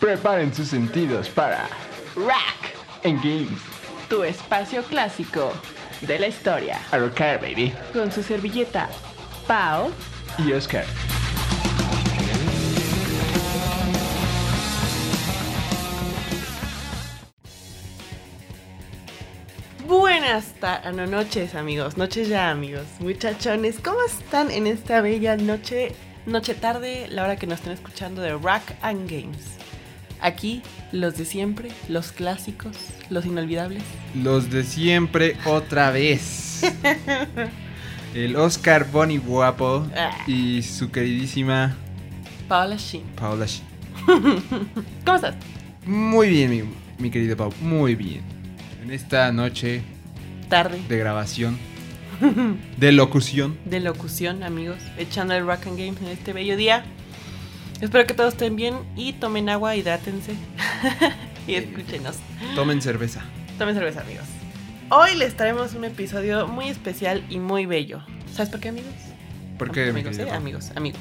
Preparen sus sentidos para Rack, En Games. tu espacio clásico de la historia. A rocar, baby. Con su servilleta, Pau. Y Oscar. Buenas ta- ah, no, noches, amigos. Noches ya, amigos. Muchachones, ¿cómo están en esta bella noche, noche tarde, la hora que nos estén escuchando de Rack and Games? Aquí, los de siempre, los clásicos, los inolvidables. Los de siempre otra vez. El Oscar Bonnie Guapo Ah. y su queridísima Paola Shin. Paola Shi. ¿Cómo estás? Muy bien, mi, mi querido Pau, muy bien. En esta noche Tarde. de grabación, de locución, de locución, amigos, echando el Rock and Games en este bello día. Espero que todos estén bien y tomen agua, hidrátense y escúchenos. tomen cerveza. Tomen cerveza, amigos. Hoy les traemos un episodio muy especial y muy bello. ¿Sabes por qué, amigos? ¿Por qué, mi amigos, eh? Amigos, amigos.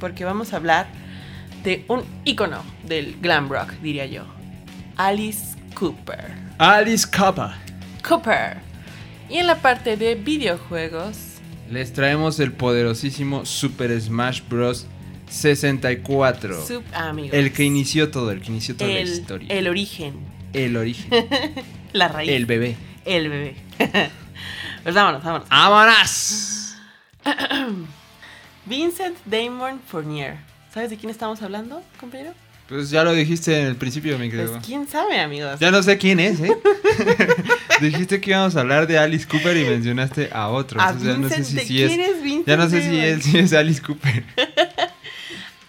Porque vamos a hablar de un ícono del glam rock, diría yo. Alice Cooper. Alice Cooper. Cooper. Y en la parte de videojuegos, Les traemos el poderosísimo Super Smash Bros. 64. sub amigos. El que inició todo, el que inició toda la historia. el origen, El origen. la raíz. el bebé. El bebé. pues vámonos, vámonos. ¡Vámonos! Vincent Damon Fournier. ¿Sabes de quién estamos hablando, compañero? Pues ya lo dijiste en el principio, mi querido. Pues quién sabe, amigos. Ya no sé quién es, ¿eh? Dijiste que íbamos a hablar de Alice Cooper y mencionaste a otro. A Entonces ya no sé si, ¿de sí quién es. Vincent Ya no sé si es Alice Cooper.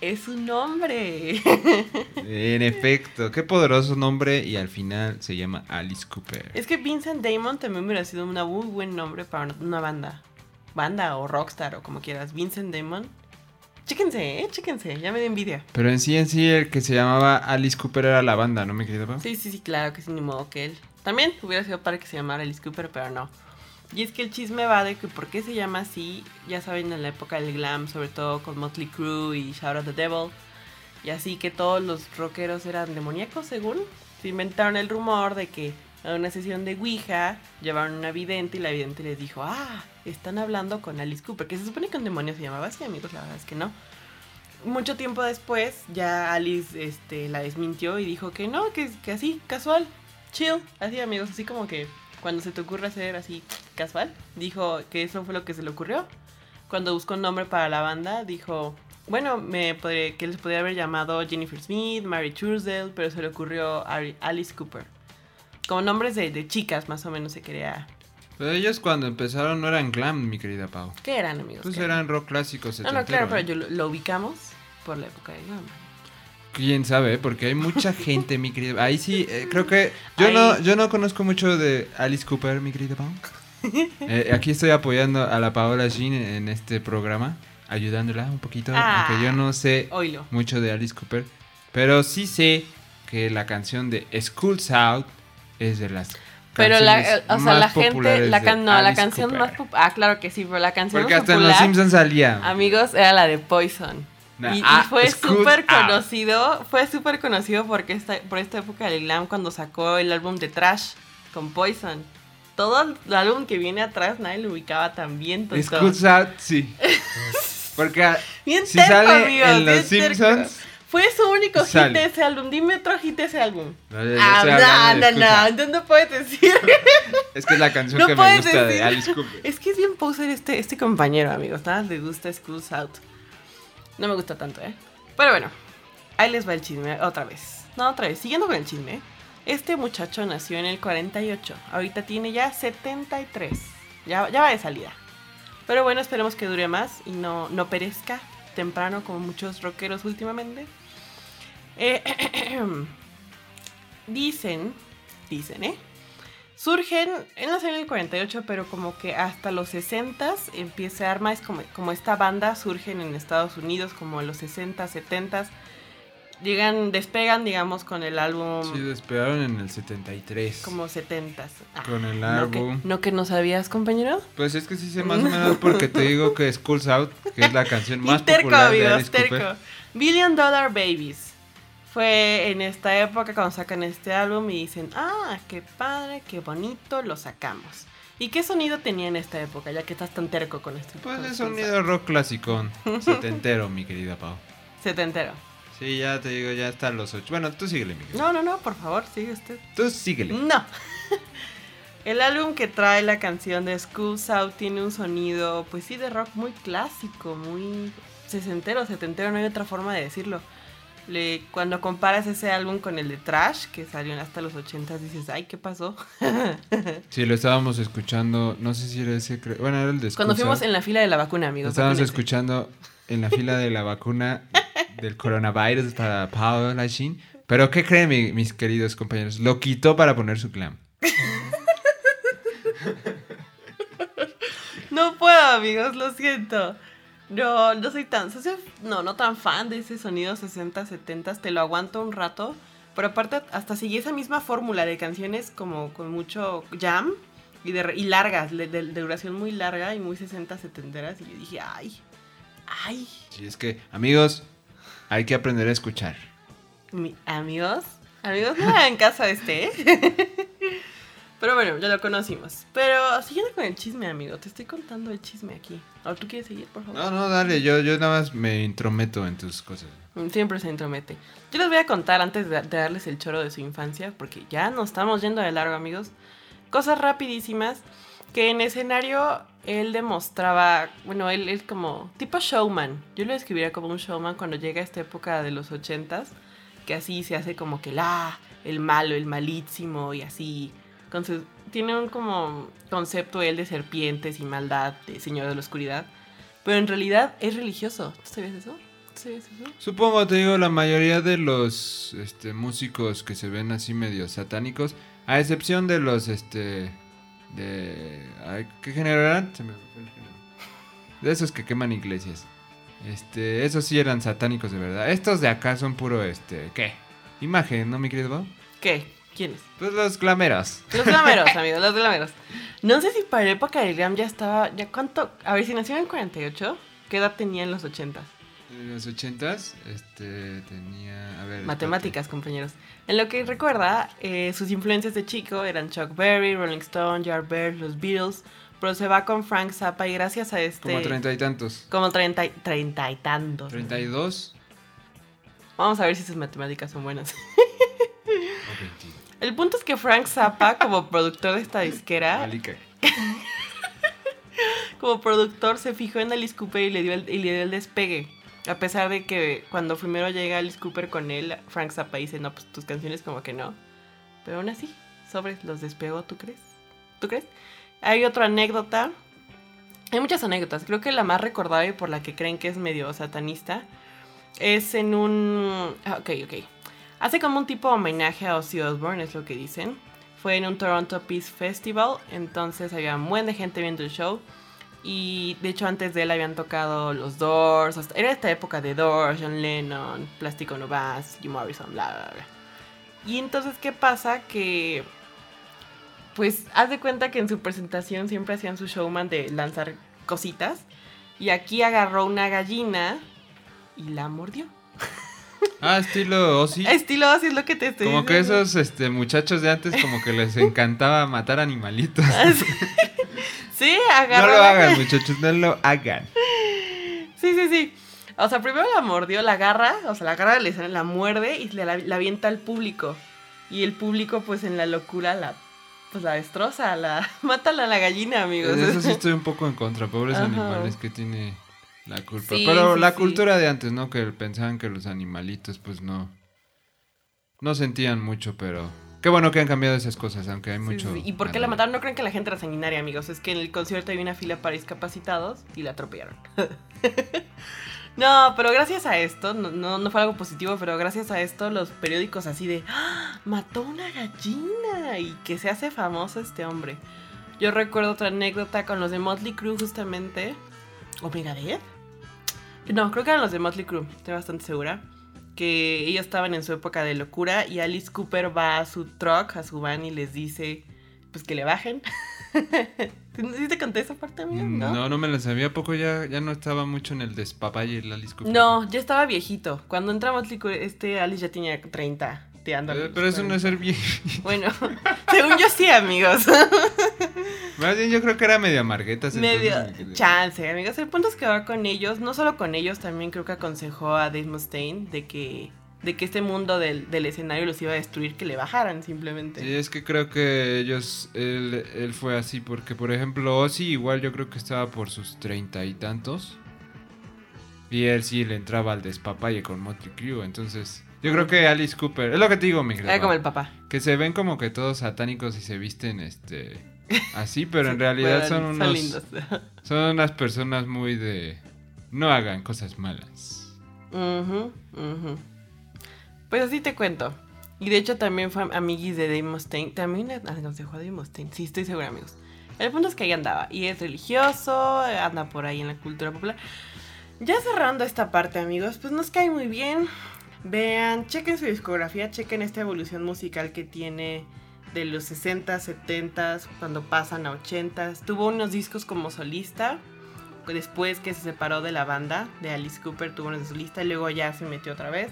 Es un nombre. En efecto, qué poderoso nombre y al final se llama Alice Cooper. es que Vincent Damon también hubiera sido un muy buen nombre para una banda. Banda o rockstar o como quieras. Vincent Damon. Chéquense, eh, chéquense. Ya me da envidia. Pero en sí, en sí, el que se llamaba Alice Cooper era la banda, ¿no, mi querido Pau? Sí, sí, sí, claro que sí, ni modo que él. También hubiera sido para que se llamara Alice Cooper, pero no. Y es que el chisme va de que por qué se llama así, ya saben, en la época del glam, sobre todo con Motley Crue y Shout at the Devil. Y así que todos los rockeros eran demoníacos, según. Se inventaron el rumor de que a una sesión de Ouija llevaron una vidente y la vidente les dijo, ah, están hablando con Alice Cooper, que se supone que un demonio se llamaba así, amigos, la verdad es que no. Mucho tiempo después, ya Alice este, la desmintió y dijo que no, que, que así, casual, chill, así amigos, así como que cuando se te ocurre hacer así casual, dijo que eso fue lo que se le ocurrió. Cuando buscó un nombre para la banda, dijo, bueno, me podría- que les podría haber llamado Jennifer Smith, Mary Truesdale, pero se le ocurrió Ari- Alice Cooper. Como nombres de, de chicas, más o menos se quería. Pero ellos cuando empezaron no eran glam, mi querida Pau. ¿Qué eran, amigos? Pues ¿Qué eran rock clásicos. No, no, claro, setentero, pero ¿eh? yo lo, lo ubicamos por la época de glam. Quién sabe, porque hay mucha gente, mi querido. Ahí sí, eh, creo que yo Ahí- no, yo no conozco mucho de Alice Cooper, mi querido Pau. Eh, aquí estoy apoyando a la Paola Jean en, este programa, ayudándola un poquito, Ah. aunque yo no sé Oílo. mucho de Alice Cooper, pero sí sé que la canción de School's Out es de las Pero la, o sea, la gente, la de can- no, la canción Cooper. más popular, ah, claro que sí, pero la canción Porque más hasta en Los popular, Simpsons salía. amigos, era la de Poison. Nah, Y, y ah, fue súper conocido, fue súper conocido porque esta, por esta época del glam cuando sacó el álbum de Trash con Poison. Todo el álbum que viene atrás nadie lo ubicaba tan bien. School's Out, sí. Porque Bien si terco, sale amigos, en Los terco. Simpsons... Fue su único hit de ese álbum. Dime otro hit de ese álbum. No, yo- yo Ah, no, de no, no, Out. entonces no puedes decir. Es que es la canción No que me gusta de decir. Alice Cooper. Es que es bien poser este, este compañero, amigos. Nada le gusta Schools Out. No me gusta tanto, ¿eh? Pero bueno, ahí les va el chisme otra vez. No, otra vez. Siguiendo con el chisme. Este muchacho nació en el 48. Ahorita tiene ya 73. Ya, ya va de salida. Pero bueno, esperemos que dure más y no, no perezca temprano como muchos rockeros últimamente. Eh, dicen, dicen, ¿eh? Surgen, él nació en el 48, pero como que hasta los 60 empieza a armar, es como, como esta banda surgen en Estados Unidos, como en los 60, 70 llegan, despegan, digamos, con el álbum Sí, despegaron en el 73. como 70 Con el ¿No que, álbum. ¿No que no sabías, compañero? Pues es que sí sé más o menos porque te digo que School's Out, que es la canción más terco, popular de amigos, Alice terco. Cooper. Billion Dollar Babies. Fue en esta época cuando sacan este álbum y dicen, ah, qué padre, qué bonito, lo sacamos. ¿Y qué sonido tenía en esta época, ya que estás tan terco con este Pues con es este sonido rock clásico, setentero, mi querida Pau. Setentero. Sí, ya te digo, ya está los ocho. Bueno, tú síguele, mi querida. No, no, no, por favor, sigue usted. Tú síguele. No. El álbum que trae la canción de Schools Out tiene un sonido, pues sí, de rock muy clásico, muy sesentero, setentero, no hay otra forma de decirlo. Le, cuando comparas ese álbum con el de Trash, que salió hasta los 80, dices, ay, ¿qué pasó? Sí, lo estábamos escuchando, no sé si era ese, bueno, era el de Cuando Schools fuimos Out. en la fila de la vacuna, Lo amigos. estábamos vacúnense. escuchando en la fila de la vacuna del coronavirus para Paula Shin. Pero ¿qué creen, mi- mis queridos compañeros? Lo quitó para poner su clan. No puedo, amigos, lo siento. No, no soy tan, soy- no, no tan fan de ese sonido 60, 70, te lo aguanto un rato. Pero aparte, hasta seguí esa misma fórmula de canciones como con mucho jam y, de, y largas, de, de- de duración muy larga y muy 60, 70. Y yo dije, ay, ay, Sí, es que, amigos, hay que aprender a escuchar. mi- amigos, amigos, no hagan caso a este, ¿eh? Pero bueno, ya lo conocimos. Pero siguiendo con el chisme, amigo, te estoy contando el chisme aquí. ¿O tú quieres seguir, por favor? No, no, dale, yo, yo nada más me intrometo en tus cosas. Siempre se intromete. Yo les voy a contar antes de, de darles el choro de su infancia, porque ya nos estamos yendo de largo, amigos. Cosas rapidísimas que en escenario él demostraba, bueno, él es como tipo showman. Yo lo describiría como un showman cuando llega a esta época de los ochentas, que así se hace como que la, el malo, el malísimo y así. Con su- tiene un como concepto él de serpientes y maldad, de señor de la oscuridad. Pero en realidad es religioso. ¿Tú sabías eso? ¿Tú sabías eso? Supongo, te digo, la mayoría de los este, músicos que se ven así medio satánicos, a excepción de los, este, de... ay, ¿Qué género eran? Se me fue el género. De esos que queman iglesias. Este, esos sí eran satánicos de verdad. Estos de acá son puro, este, ¿qué? Imagen, ¿no, mi querido Bob? ¿Qué? ¿Quiénes? Pues los glameros. Los glameros, amigos, los glameros. No sé si para la época del glam ya estaba. ¿Ya cuánto? A ver, si nació en el 48, ¿qué edad tenía en los 80? En los ochentas, este, tenía... A ver... Matemáticas, compañeros. En lo que recuerda, eh, sus influencias de chico eran Chuck Berry, Rolling Stone, Yardbirds, los Beatles. Pero se va con Frank Zappa y gracias a este. Como treinta y tantos. Como treinta y, treinta y tantos. Treinta y dos Vamos a ver si sus matemáticas son buenas. El punto es que Frank Zappa, como productor de esta disquera, como productor se fijó en Alice Cooper y le dio el, y le dio el despegue. A pesar de que cuando primero llega Alice Cooper con él, Frank Zappa dice, no, pues tus canciones como que no. Pero aún así, sobres los despegó, ¿tú crees? ¿Tú crees? Hay otra anécdota. Hay muchas anécdotas. Creo que la más recordada y por la que creen que es medio satanista es en un... ah, Ok, ok. Hace como un tipo de homenaje a Ozzy Osbourne, es lo que dicen. Fue en un Toronto Peace Festival, entonces había un buen de gente viendo el show. Y de hecho antes de él habían tocado los Doors, hasta- era esta época de Doors, John Lennon, Plástico No Más, Jim Morrison, bla, bla, bla. Y entonces, ¿qué pasa? Que, pues, haz de cuenta que en su presentación siempre hacían su showman de lanzar cositas. Y aquí agarró una gallina y la mordió. Ah, estilo Ozzy. Estilo así es lo que te estoy Como que esos este, muchachos de antes como que les encantaba matar animalitos. Sí, No agarró. lo la- hagan, muchachos, no lo hagan. Sí, sí, sí. O sea, primero la mordió, la agarra, o sea, la agarra, le sale- la muerde y le, la, la avienta al público. Y el público, pues en la locura, la pues la destroza, la mátala a la gallina, amigos. Eso sí estoy un poco en contra, pobres Ajá. animales que tiene la culpa. Sí, Pero sí, la sí. cultura de antes, ¿no? Que pensaban que los animalitos pues no no sentían mucho, pero qué bueno que han cambiado esas cosas, aunque hay mucho. sí, ¿Y por qué la mataron? No creen que la gente era sanguinaria, amigos. Es que en el concierto había una fila para discapacitados y la atropellaron. no, pero gracias a esto, no, no, no fue algo positivo, pero gracias a esto los periódicos así de ¡Ah! mató una gallina y que se hace famoso este hombre. Yo recuerdo otra anécdota con los de Motley Crue justamente. ¿O Megadeth? No, creo que eran los de Motley Crue, estoy bastante segura. Que ellos estaban en su época de locura y Alice Cooper va a su truck, a su van y les dice pues que le bajen. ¿Sí te conté esa parte, amigo? No, ¿No? no, me la sabía. ¿A poco ya, ya no estaba mucho en el despapalle el Alice Cooper? No, ya estaba viejito. Cuando entramos, este Alice ya tenía 30. Eh, pero eso no es ser bien. Bueno, según yo sí, amigos. Más bien yo creo que era medio amarguetas. Medio chance, amigos. El punto es que va con ellos, no solo con ellos, también creo que aconsejó a Dave Mustaine de que, de que este mundo del, del escenario los iba a destruir, que le bajaran simplemente. Sí, es que creo que ellos, él, él fue así, porque por ejemplo Ozzy igual yo creo que estaba por sus treinta y tantos. Y él sí le entraba al despapalle con Motley Crue, entonces... Yo creo que Alice Cooper, es lo que te digo, mi. Era como el papá. Que se ven como que todos satánicos y se visten este así, pero en realidad son unos lindos. son unas personas muy de no hagan cosas malas. Ujú, ujú. Pues así te cuento. Y de hecho también fue amiguis de Dave Mustaine. También aconsejó a Dave Mustaine. Sí, estoy segura, amigos. El punto es que ahí andaba. Y es religioso, anda por ahí en la cultura popular. Ya cerrando esta parte, amigos, pues nos cae muy bien. Vean, chequen su discografía, chequen esta evolución musical que tiene de los 60, 70, cuando pasan a 80. Tuvo unos discos como solista. Después que se separó de la banda de Alice Cooper, tuvo unos de solista y luego ya se metió otra vez.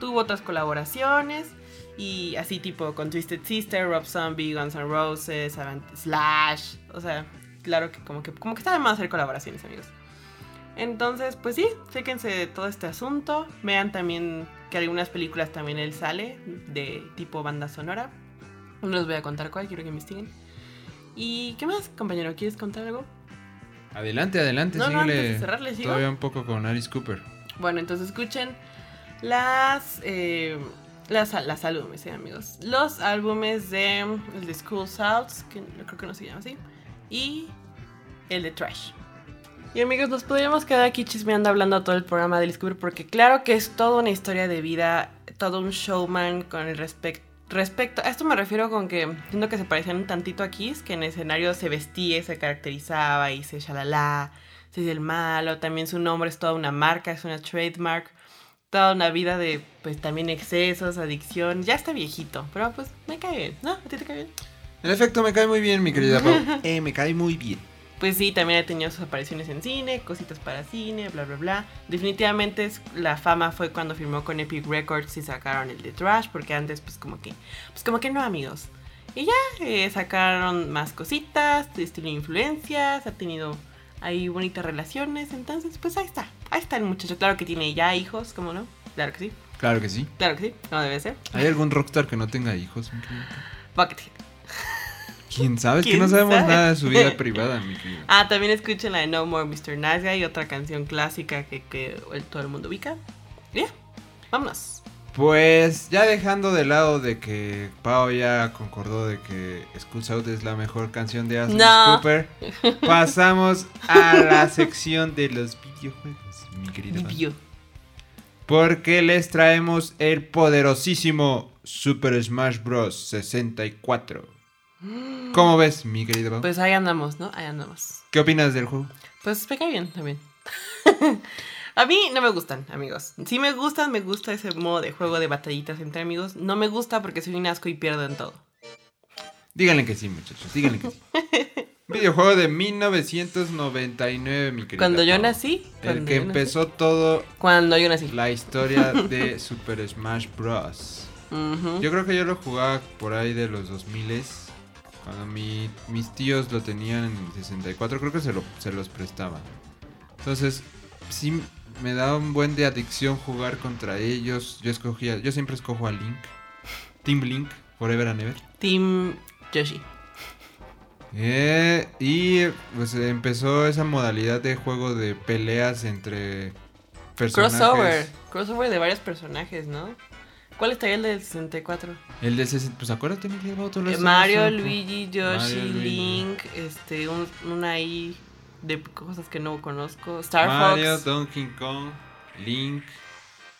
Tuvo otras colaboraciones y así tipo con Twisted Sister, Rob Zombie, Guns N' Roses, Slash. O sea, claro que como que, como que está de más hacer colaboraciones, amigos. Entonces, pues sí, chéquense todo este asunto. Vean también que algunas películas también él sale de tipo banda sonora. No les voy a contar cuál, quiero que investiguen. ¿Y qué más, compañero? ¿Quieres contar algo? Adelante, adelante, No, no, síguele. antes de cerrar, ¿les sigo? Todavía un poco con Alice Cooper. Bueno, entonces escuchen las, eh, las, las álbumes, eh, amigos. Los álbumes de el de School Souths, que no- creo que no se llama así, y el de Trash. Y amigos, nos podríamos quedar aquí chismeando hablando todo el programa de Cooper porque claro que es toda una historia de vida, todo un showman con el respecto. Respecto, a esto me refiero con que siento que se parecían un tantito a Kiss, que en el escenario se vestía y se caracterizaba y se shalala, se dice el malo, también su nombre es toda una marca, es una trademark, toda una vida de pues también excesos, adicción, ya está viejito, pero pues me cae bien, ¿no? ¿A ti te cae bien? En efecto, me cae muy bien, mi querida Pau. eh, me cae muy bien. Pues sí, también ha tenido sus apariciones en cine, cositas para cine, bla, bla, bla. Definitivamente la fama fue cuando firmó con Epic Records y sacaron el de Trash, porque antes pues como que, pues como que no amigos. Y ya eh, sacaron más cositas, de influencias, ha tenido ahí bonitas relaciones, entonces pues ahí está, ahí está el muchacho. Claro que tiene ya hijos, ¿cómo no? Claro que sí, Claro que sí. claro que sí, no debe ser. ¿Hay algún rockstar que no tenga hijos? Buckethead. ¿Quién sabe? Es que ¿Quién no sabemos sabe? nada de su vida privada, mi querida. Ah, también escuchen la de No More Mr. Nice Guy, otra canción clásica que, que todo el mundo ubica. Ya, vámonos. Pues ya dejando de lado de que Pau ya concordó de que School's Out es la mejor canción de Alice No. Cooper, pasamos a la sección de los videojuegos, mi querida. Vivio. Porque les traemos el poderosísimo Super Smash Bros. 64. ¿Cómo ves, mi querido Pau? Pues ahí andamos, ¿no? Ahí andamos. ¿Qué opinas del juego? Pues me cae bien también. A mí no me gustan, amigos. Si me gustan, me gusta ese modo de juego de batallitas entre amigos. No me gusta porque soy un asco y pierdo en todo. Díganle que sí, muchachos, díganle que sí. Videojuego de 1999, mi querido. Cuando yo nací. El que yo nací- empezó todo Cuando yo nací. la historia de Super Smash Bros. Ujú. Yo creo que yo lo jugaba por ahí de los 2000 Cuando mi- mis tíos lo tenían en 64, creo que se, lo, se los prestaban. Entonces, sí me daba un buen de adicción jugar contra ellos. Yo escogía, yo siempre escojo a Link. Team Link, Forever and Ever. Team Yoshi. Eh, y pues empezó esa modalidad de juego de peleas entre personajes. Crossover. Crossover de varios personajes, ¿no? ¿Cuál estaría el del 64? El de ese, pues acuérdate, mi querido Pau, tú lo Eh, Mario. Luigi, Yoshi, Mario, Luigi. Link, este, un, una ahí de cosas que no conozco. Star Mario, Fox. Donkey Kong, Link,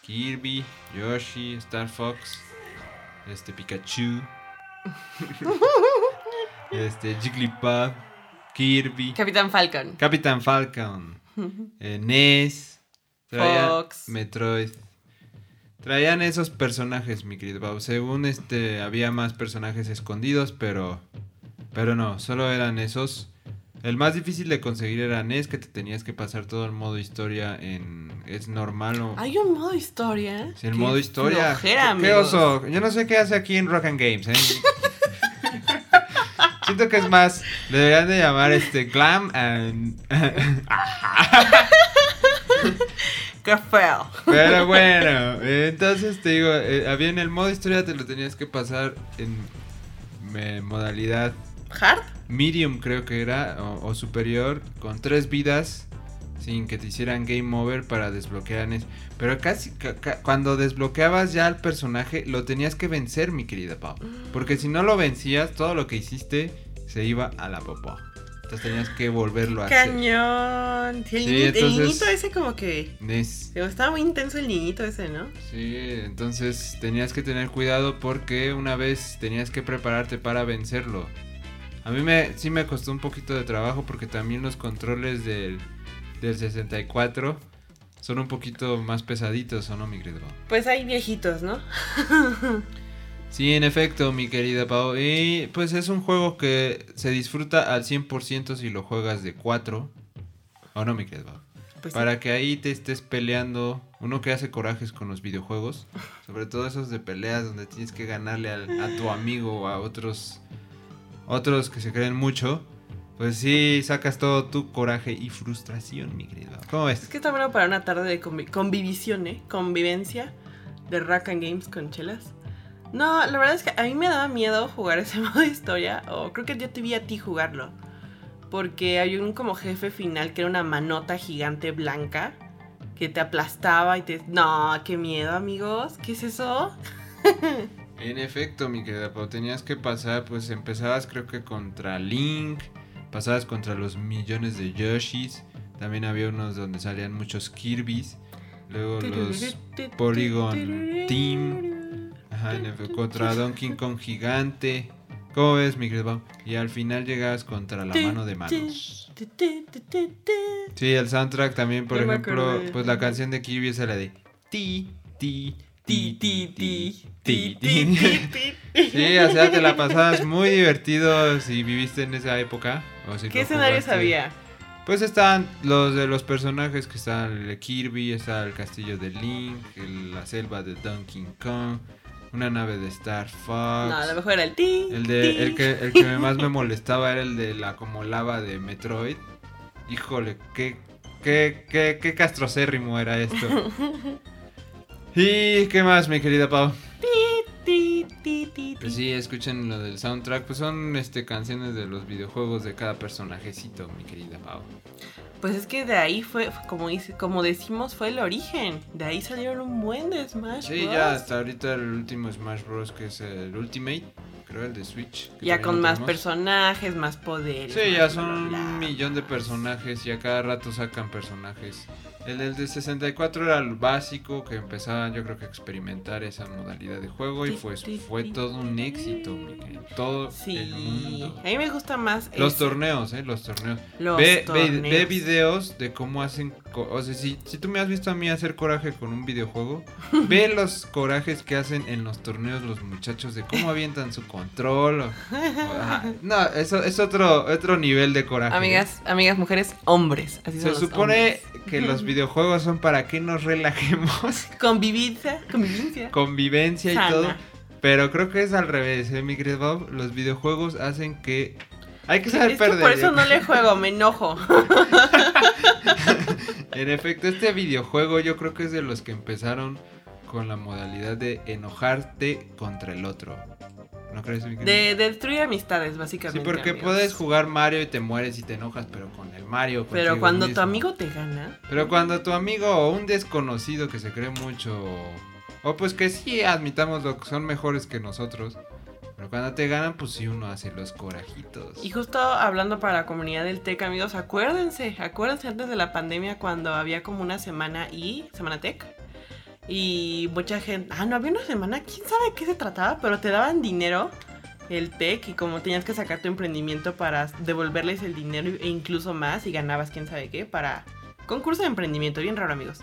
Kirby, Yoshi, Star Fox, este Pikachu, este Jigglypuff, Kirby, Capitán Falcon. Capitán Falcon, eh, Ness, traía Fox. Metroid. Traían esos personajes, mi querido Pau. Según este, había más personajes escondidos, pero Pero no, solo eran esos. El más difícil de conseguir era NES, que te tenías que pasar todo el modo historia en... Es normal o... Hay un modo historia. Sí, el Qué modo historia. flojera, ¿Qué, oso? Yo no sé qué hace aquí en Rock and Games, ¿eh? Siento que es más, le deberían de llamar este Glam and... Qué feo. Pero bueno, eh, entonces te digo, eh, había en el modo historia te lo tenías que pasar en eh, modalidad ¿Hard? medium creo que era, o, o superior, con tres vidas, sin que te hicieran game over para desbloquear. Pero casi, ca- ca- cuando desbloqueabas ya al personaje, lo tenías que vencer, mi querida Pau. Porque si no lo vencías, todo lo que hiciste se iba a la popó. Entonces tenías que volverlo a hacer. Cañón. Sí, el, niñito ese como que... Estaba muy intenso el niñito ese, ¿no? Sí, entonces tenías que tener cuidado porque una vez tenías que prepararte para vencerlo. A mí me, sí me costó un poquito de trabajo porque también los controles del, del 64 son un poquito más pesaditos, ¿o no, mi querido? Pues hay viejitos, ¿no? Sí, en efecto, mi querida Pau. Y pues es un juego que se disfruta al 100% si lo juegas de 4. ¿O no, mi querido Pau? Pues sí. Para que ahí te estés peleando. Uno que hace corajes con los videojuegos. Sobre todo esos de peleas donde tienes que ganarle al- a tu amigo o a otros. Otros que se creen mucho. Pues sí, sacas todo tu coraje y frustración, mi querido. ¿Cómo Es ves? que está bueno para una tarde de convi- convivición, ¿eh? Convivencia de Rack and Games con chelas. No, la verdad es que a mí me daba miedo jugar ese modo de historia. O creo que yo te vi a ti jugarlo. Porque hay un como jefe final que era una manota gigante blanca. Que te aplastaba y te... No, qué miedo, amigos. ¿Qué es eso? En efecto, mi querida Pau, tenías que pasar, pues empezabas creo que contra Link, pasabas contra los millones de Yoshis, también había unos donde salían muchos Kirby's, luego los Polygon Team, ajá, contra Donkey Kong gigante. ¿Cómo ves, mi? Y al final llegabas contra la mano de manos. Sí, el soundtrack también, por ejemplo, pues la canción de Kirby es la de ti, ti, Ti, ti, ti, ti, ti. Sí, o sea, te la pasabas muy divertido si viviste en esa época. O si ¿Qué escenarios había? Pues estaban los de los personajes que estaban el Kirby, estaba el castillo de Link, el- la selva de Donkey Kong, una nave de Star Fox. No, a lo mejor era el ti. El, de, el, que, el que más me molestaba era el de la como lava de Metroid. Híjole, qué, qué, qué, qué castrocérrimo era esto. ¿Y qué más, mi querida Pau? Pues sí, escuchen lo del soundtrack, pues son este canciones de los videojuegos de cada personajecito, mi querida Pau. Pues es que de ahí fue, como, dice, como decimos, fue el origen. De ahí salieron un buen de Smash Sí, Bros. ya hasta ahorita el último Smash Bros que es el Ultimate, creo el de Switch. Ya con más tenemos. personajes, más poderes. Sí, más ya son bla, bla. un millón de personajes y a cada rato sacan personajes. El del de 64 era el básico que empezaban yo creo que a experimentar esa modalidad de juego y pues fue todo un éxito, mi querido, todo Sí, el mundo. a mí me gusta más. Los ese. torneos, eh, los torneos. Los ve, ve- torneos. ve videos de cómo hacen. O sea, si, si tú me has visto a mí hacer coraje con un videojuego, ve los corajes que hacen en los torneos los muchachos de cómo avientan su control. o- o- ajá. no, eso es otro, otro nivel de coraje. Amigas, amigas, mujeres, hombres. Así Se supone hombres. que los videojuegos son para que nos relajemos, Convivencia, convivencia. convivencia y Sana. todo. Pero creo que es al revés, ¿eh, mi querido Bob? Los videojuegos hacen que. Hay que saber Es que perder. por eso yo no le juego, me enojo. En efecto, este videojuego yo creo que es de los que empezaron con la modalidad de enojarte contra el otro. ¿No crees? De, de destruir amistades, Sí, básicamente. porque amigos. puedes jugar Mario y te mueres y te enojas, pero con el Mario. Pero cuando tu amigo te gana. Pero cuando tu amigo o un desconocido que se cree mucho, o, o pues que sí admitamos lo que son mejores que nosotros, cuando te ganan, pues sí uno hace los corajitos. Y justo hablando para la comunidad del TEC, amigos, acuérdense, acuérdense antes de la pandemia cuando había como una semana y semana TEC. Y mucha gente, ah, no había una semana, quién sabe qué se trataba, pero te daban dinero el TEC y como tenías que sacar tu emprendimiento para devolverles el dinero e incluso más y ganabas quién sabe qué para concurso de emprendimiento, bien raro amigos.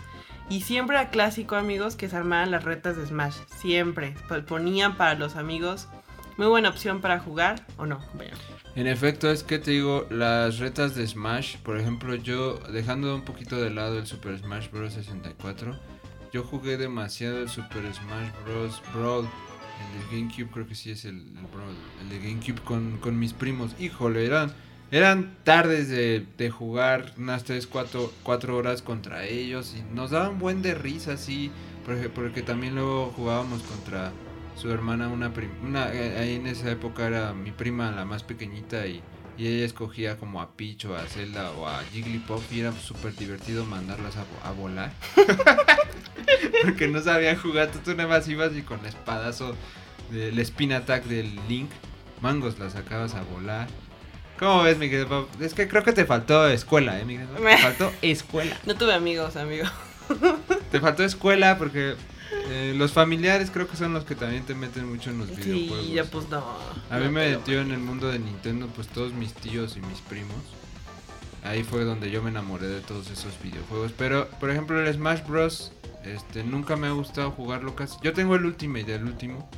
Y siempre era clásico amigos que se armaban las retas de Smash, siempre, ponían para los amigos Muy buena opción para jugar, ¿o no, compañero? En efecto, es que te digo, las retas de Smash, por ejemplo, yo dejando un poquito de lado el Super Smash Bros. 64, yo jugué demasiado el Super Smash Bros. Brawl, el de GameCube, creo que sí es el, el Brawl, el de GameCube con, con mis primos. Híjole, eran, eran tardes de, de jugar unas 3, 4, 4 horas contra ellos y nos daban buen de risa, así, porque, porque también luego jugábamos contra su hermana, una prima, una, eh, ahí en esa época era mi prima la más pequeñita y, y ella escogía como a Peach o a Zelda o a Jigglypuff y era súper divertido mandarlas a, a volar. Porque no sabían jugar, tú, tú nada más ibas y con el espadazo del spin attack del Link, mangos las sacabas a volar. ¿Cómo ves, Miguel? Es que creo que te faltó escuela, ¿eh, Miguel? Te faltó escuela. No tuve amigos, amigo. Te faltó escuela porque eh, los familiares creo que son los que también te meten mucho en los videojuegos. Sí, ya pues no. A mí No, me metió en el mundo de Nintendo pues todos mis tíos y mis primos. Ahí fue donde yo me enamoré de todos esos videojuegos. Pero, por ejemplo, el Smash Bros. Este, nunca me ha gustado jugarlo casi. Yo tengo el Ultimate, el último.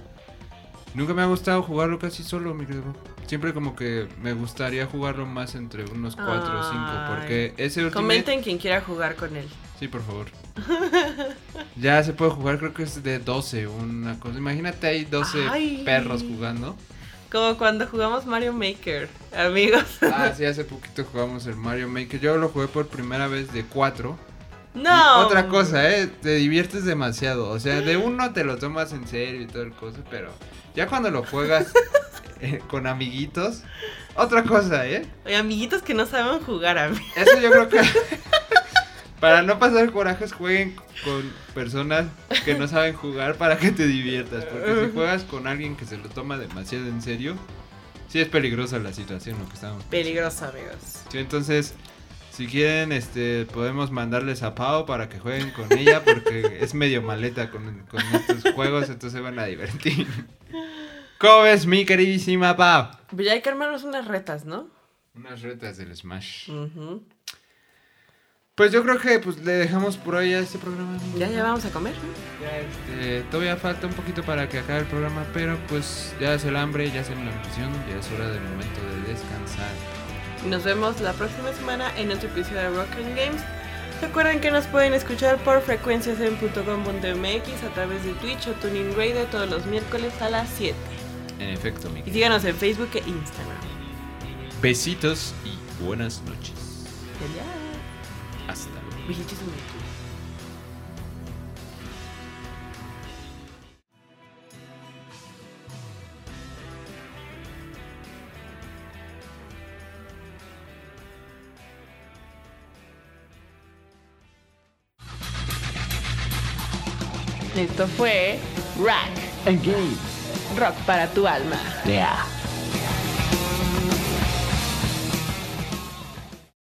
Nunca me ha gustado jugarlo casi solo, mi querido. Siempre como que me gustaría jugarlo más entre unos 4 o 5. Ay. Porque ese Ultimate... Comenten quien quiera jugar con él. Sí, por favor. ya se puede jugar, creo que es de 12, una cosa. Imagínate ahí 12 Ay. perros jugando. Como cuando jugamos Mario Maker, amigos. Ah, sí, hace poquito jugamos el Mario Maker. Yo lo jugué por primera vez de 4. No. Otra cosa, ¿eh? Te diviertes demasiado. O sea, de uno te lo tomas en serio y todo el cosa, pero ya cuando lo juegas eh, con amiguitos, otra cosa, ¿eh? Oye, amiguitos que no saben jugar a mí. Eso yo creo que... Para no pasar corajes, jueguen con personas que no saben jugar para que te diviertas. Porque si juegas con alguien que se lo toma demasiado en serio, sí es peligrosa la situación lo que estamos. Peligroso, amigos. Sí, entonces, si quieren, este, podemos mandarles a Pau para que jueguen con ella porque es medio maleta con, con estos juegos, entonces se van a divertir. ¿Cómo ves, mi queridísima Pau? Pero ya hay que armarnos unas retas, ¿no? Unas retas del Smash. Ujú. Pues yo creo que pues le dejamos por hoy a este programa. Ya, ya vamos a comer. ¿no? Ya, este, todavía falta un poquito para que acabe el programa, pero pues ya es el hambre, ya es la ambición, ya es hora del momento de descansar. Nos vemos la próxima semana en otro episodio de Rock and Games. Recuerden que nos pueden escuchar por frecuencias.com.mx a través de Twitch o Tuning Radio todos los miércoles a las 7. En efecto, mi Y síganos en Facebook e Instagram. Besitos y buenas noches. Genial. Hasta luego. Esto fue Rack, Engage. rock para tu alma. Yeah.